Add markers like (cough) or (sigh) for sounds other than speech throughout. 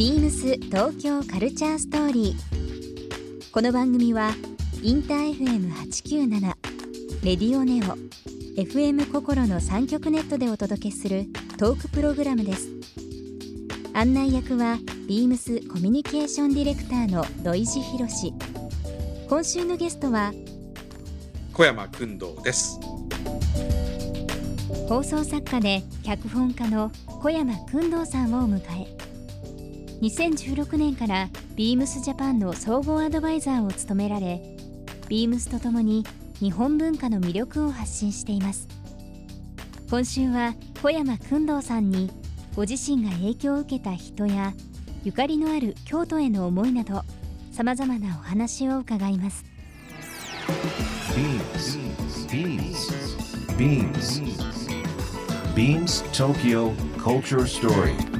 ビームス東京カルチャーストーリー。この番組はインター FM897 レディオネオ FM 心の三極ネットでお届けするトークプログラムです。案内役はビームスコミュニケーションディレクターの土井博志。今週のゲストは小山君堂です放送作家で脚本家の小山君堂さんを迎え2016年からビームスジャパンの総合アドバイザーを務められビームスとともに日本文化の魅力を発信しています。今週は小山君堂さんにご自身が影響を受けた人やゆかりのある京都への思いなどさまざまなお話を伺います。BeamsBeamsBeamsTokyo Culture Story.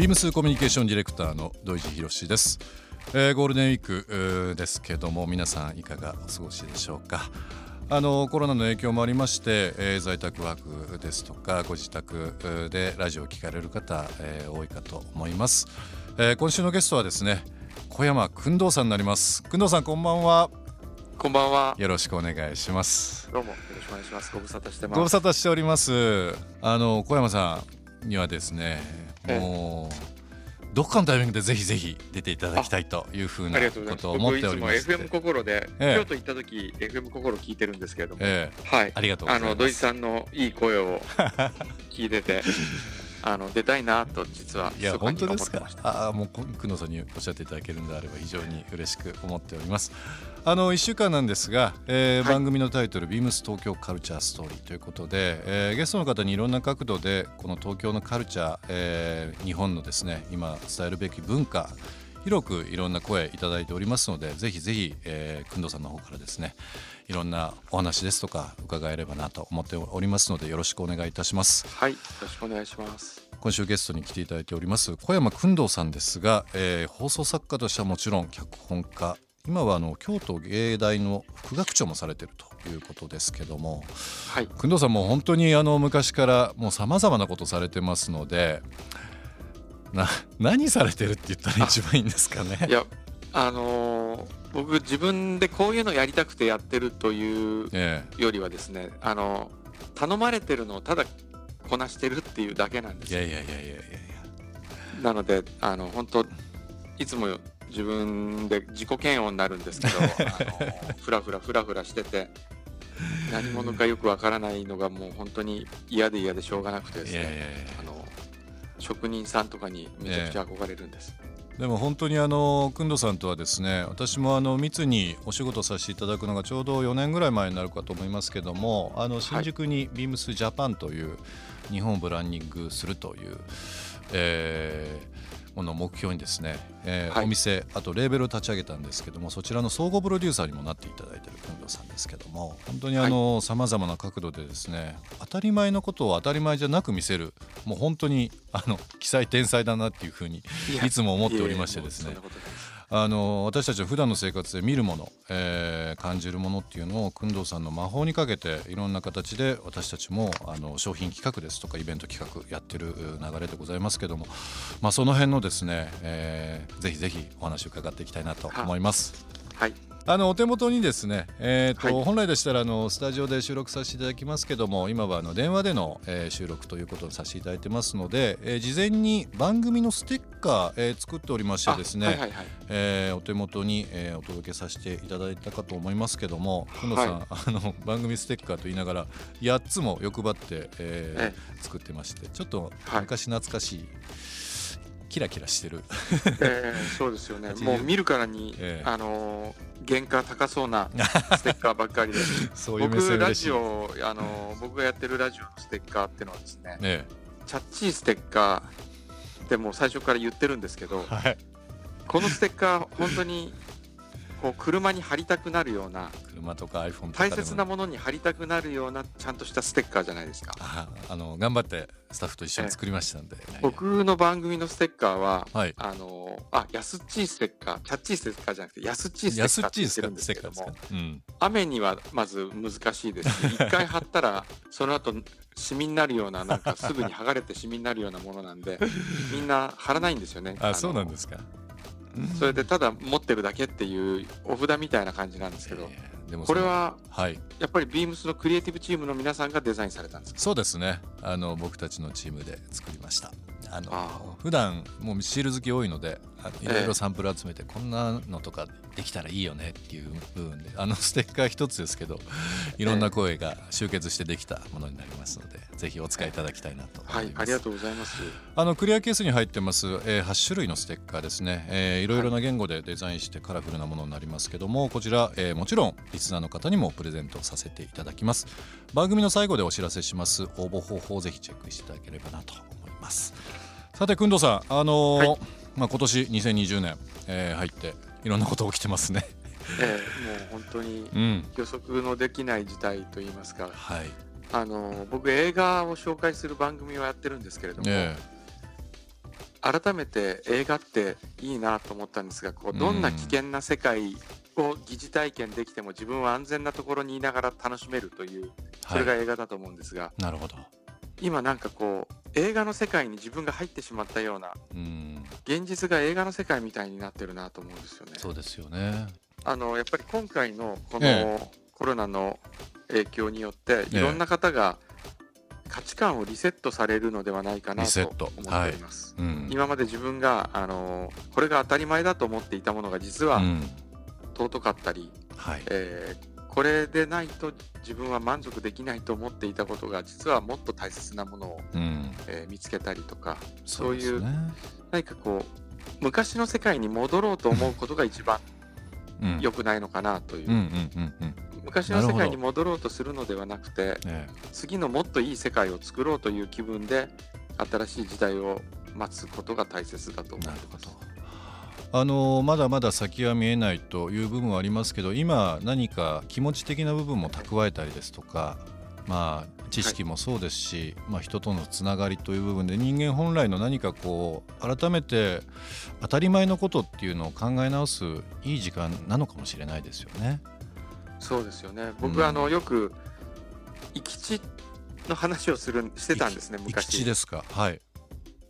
ビームスコミュニケーションディレクターの土井博です、えー、ゴールデンウィークですけども皆さんいかがお過ごしでしょうか？あのコロナの影響もありまして、えー、在宅ワークですとかご自宅でラジオを聞かれる方、えー、多いかと思います、えー、今週のゲストはですね小山君堂さんになります。君堂さんこんばんは。こんばんは。よろしくお願いします。どうもよろしくお願いします。ご無沙汰してます。ご無沙汰しております。あの小山さんにはですねもうどっかのタイミングでぜひぜひ出ていただきたいというふうなことを思っております。FM 心で、ええ、京都行った時 FM 心聞いてるんですけれども、ええ、はい、ありがとうあの土井さんのいい声を聞いてて。(laughs) (laughs) あの出たいなと実はいや本当ですか？ああもう久野さんにおっしゃっていただけるんであれば非常に嬉しく思っております。あの1週間なんですが、えー、はい、番組のタイトル「ビームス東京カルチャーストーリー」ということで、えー、ゲストの方にいろんな角度でこの東京のカルチャー、えー、日本のですね今伝えるべき文化広くいろんな声いただいておりますのでぜひぜひ、えー、工藤さんの方からですねいろんなお話ですとか伺えればなと思っておりますのでよろしくお願いいたします。はいよろしくお願いします。今週ゲストに来ていただいております小山工藤さんですが、えー、放送作家としてはもちろん脚本家。今はあの京都芸大の副学長もされているということですけども、はい、工藤さんも本当にあの昔からもうさまざまなことされてますのでな何されてるって言ったら一番いいんですかね。いやあのー、僕自分でこういうのやりたくてやってるというよりはですね、ええ、あの頼まれてるのをただこなしてるっていうだけなんです。いやいやいやいやいやなのであの本当いつも自分で自己嫌悪になるんですけど (laughs) ふらふらふらふらしてて何者かよくわからないのがもう本当に嫌で嫌でしょうがなくてですねあの職人さんとかにめちゃくちゃ憧れるんです。でも本当にあの工藤さんとはですね私もあの密にお仕事させていただくのがちょうど4年ぐらい前になるかと思いますけどもあの新宿にビームスジャパンという日本をブランディングするという、えー、この目標にですね、えー、はい、お店あとレーベルを立ち上げたんですけどもそちらの総合プロデューサーにもなっていただいている近藤さんですけども本当にあのさまざまな角度でですね当たり前のことを当たり前じゃなく見せるもう本当にあの奇才天才だなっていうふうにいつも思っておりましてですね。あの私たちは普段の生活で見るもの、えー、感じるものっていうのを工藤さんの魔法にかけていろんな形で私たちもあの商品企画ですとかイベント企画やってる流れでございますけども、まあ、その辺のですね、えー、ぜひぜひお話を伺っていきたいなと思います。はいあのお手元にですね、えーと、はい、本来でしたらあのスタジオで収録させていただきますけども今はあの電話での、えー、収録ということをさせていただいてますので、えー、事前に番組のステッカー、えー、作っておりましてですね、はいはいはい、えー、お手元に、えー、お届けさせていただいたかと思いますけども久野さん、はい、あの番組ステッカーと言いながら8つも欲張って、えー、作ってましてちょっと昔懐かしい、キラキラしてる。えーそうですよね。80もう見るからに、ええ。あのー原価高そうな (laughs) ステッカーばっかりで。そういう僕ラジオあのー僕がやってるラジオのステッカーっていうのはですねねチャッチーステッカーってもう最初から言ってるんですけどはい。このステッカー本当にこう車に貼りたくなるような車とか iPhone とか大切なものに貼りたくなるようなちゃんとしたステッカーじゃないですか。ああの頑張ってスタッフと一緒に作りましたんで、僕の番組のステッカーははい。あのーあやすっちーステッカーチャッチーステッカーじゃなくてやすっちーステッカー安って言ってるんですけどもステッカーですか、うん、雨にはまず難しいです。し (laughs) 一回貼ったらその後シミになるようななんかすぐに剥がれてシミになるようなものなんでみんな貼らないんですよね。(laughs) あのそうなんですかそれでただ持ってるだけっていうお札みたいな感じなんですけど。えーでもこれははい。やっぱりビームスのクリエイティブチームの皆さんがデザインされたんですか？そうですねあの僕たちのチームで作りました。あのあ普段もうシール好き多いのでいろいえ。えろサンプル集めて、こんなのとかできたらいいよねっていう部分であのステッカー一つですけどいろんな声が集結してできたものになりますので、ぜひお使いいただきたいなとはいありがとうございます。あのクリアケースに入ってます、えー8種類のステッカーですね、えーいろいろな言語でデザインしてカラフルなものになりますけどもこちら、えーもちろんリスナーの方にもプレゼントさせていただきます。番組の最後でお知らせします。応募方法をぜひチェックしていただければなと思います。さてくんどさんあのーはい。まあ、今年2020年、えー入っていろんなこと起きてますね。ええもう本当にうん。予測のできない事態といいますか。はい。あの僕映画を紹介する番組をやってるんですけれども、え改めて映画っていいなと思ったんですがこうどんな危険な世界を疑似体験できても自分は安全なところにいながら楽しめるというそれがはい映画だと思うんですが、なるほど今なんかこう映画の世界に自分が入ってしまったようなうん。現実が映画の世界みたいになってるなと思うんですよね。そうですよね。あのやっぱり今回のこえのコロナの影響によっていろんな方が価値観をリセットされるのではないかなと思っております。うん。今まで自分があのこれが当たり前だと思っていたものが実はうん。尊かったり、はい。えーこれでないと自分は満足できないと思っていたことが実はもっと大切なものを、うん。えー見つけたりとかそうですね。何かこう昔の世界に戻ろうと思うことが一番うん。良くないのかなという、昔の世界に戻ろうとするのではなくてえ次のもっといい世界を作ろうという気分で新しい時代を待つことが大切だとえ思います。あのまだまだ先は見えないという部分はありますけど今何か気持ち的な部分も蓄えたりですとかまあ知識もそうですし、まあ、人とのつながりという部分で人間本来の何かこう改めて当たり前のことっていうのを考え直すいい時間なのかもしれないですよね。そうですよねうん僕、あのよく生き地の話をするしてたんですね生き昔地ですか？はい。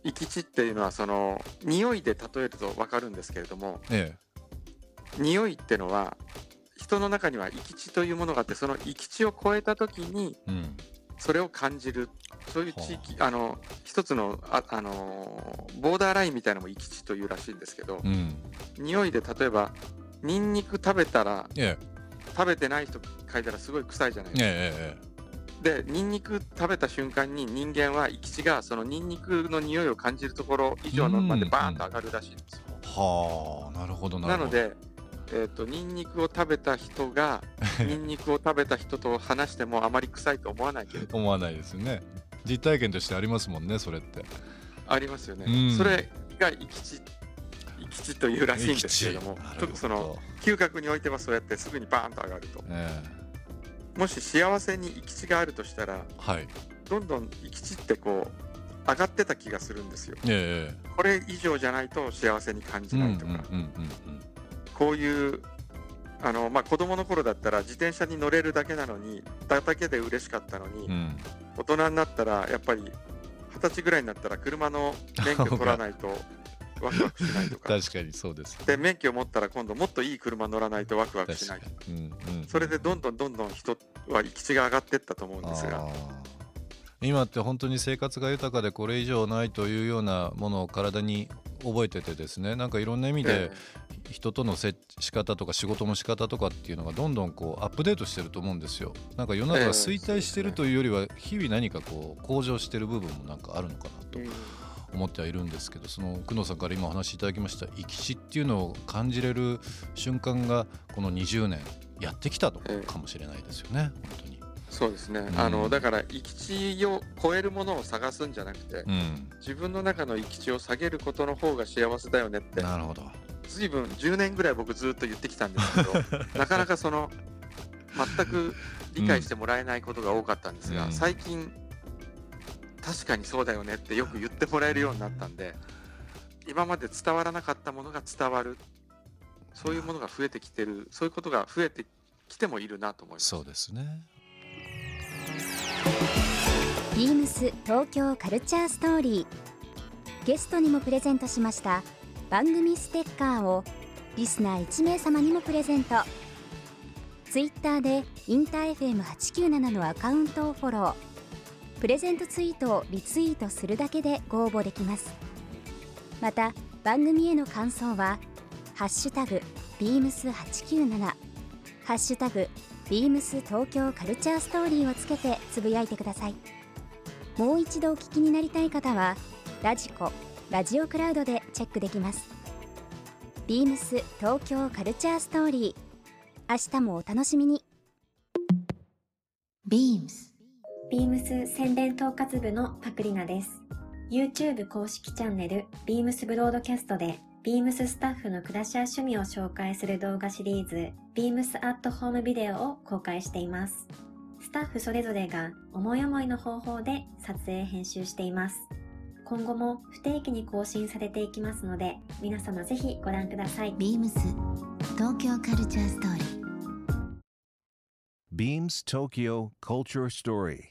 生き地っていうのはその匂いで例えると分かるんですけれどもえ匂いってのは人の中には生き地というものがあってその生き地を超えた時にえうん。それを感じるそういう地域あ。の一つのああのボーダーラインみたいなのも生き地というらしいんですけどうん。匂いで例えばニンニク食べたらえ食べてない人書いたらすごい臭いじゃないえですか。えええでニンニク食べた瞬間に人間は生き地がそのニンニクの匂いを感じるところ以上のまでバーンと上がるらしいんですよ。えはあなるほどなるほど。なので、えー、とニンニクを食べた人が (laughs) ニンニクを食べた人と話してもあまり臭いと思わないけれど。思わないですよね。実体験としてありますもんねそれって。ありますよね、うん。それが生き地生き地というらしいんですけれども。生き地なるほど。特その嗅覚においてはそうやってすぐにバーンと上がると。えもし幸せに生き地があるとしたらえはい。どんどん生き地ってこう上がってた気がするんですよ。えこれ以上じゃないと幸せに感じないとか、こういうあの、まあ、子供の頃だったら自転車に乗れるだけなのにだだけで嬉しかったのに、うんうん。大人になったらやっぱり二十歳ぐらいになったら車の免許取らないと (laughs) ワクワクしないとか。確かにそうですで免許を持ったら今度もっといい車乗らないとワクワクしない。確かに、うんうん、それでどんどんどんどん人は行き地が上がっていったと思うんですが。今って本当に生活が豊かでこれ以上ないというようなものを体に覚えててですね。なんかいろんな意味でえ人との接し方とか仕事の仕方とかっていうのがどんどんこうアップデートしてると思うんですよ。なんか世の中が衰退してるというよりは日々何かこう向上してる部分もなんかあるのかなと思ってはいるんですけどその工藤さんから今お話しいただきました生き地っていうのを感じれる瞬間がこの20年やってきたのかもしれないですよね、本当に。そうですね、ん。あのだから生き地を超えるものを探すんじゃなくて、うん、自分の中の生き地を下げることの方が幸せだよねってなるほど。随分10年ぐらい僕ずっと言ってきたんですけど (laughs) なかなかその全く理解してもらえないことが多かったんですが、うん。最近確かにそうだよねってよく言ってもらえるようになったんで今まで伝わらなかったものが伝わる。そういうものが増えてきてる。そういうことが増えてきてもいるなと思います。そうですね。ビームス東京カルチャーストーリー。ゲストにもプレゼントしました。番組ステッカーをリスナー1名様にもプレゼント。ツイッターでインター FM897 のアカウントをフォロープレゼントツイートをリツイートするだけでご応募できます。また番組への感想は「ハッシュタグビームス897」「ハッシュタグビームス東京カルチャーストーリーをつけてつぶやいてください。もう一度お聞きになりたい方はラジコラジオクラウドでチェックできます。ビームス東京カルチャーストーリー。明日もお楽しみに。ビームス。宣伝統括部のパクリナです。YouTube 公式チャンネル、ビームスブロードキャストで、ビームススタッフの暮らしや趣味を紹介する動画シリーズ、ビームスアットホームビデオを公開しています。スタッフそれぞれが思い思いの方法で撮影編集しています。今後も不定期に更新されていきますので、皆様ぜひご覧ください。BEAMS 東京カルチャーストーリー Beams Tokyo Culture Story.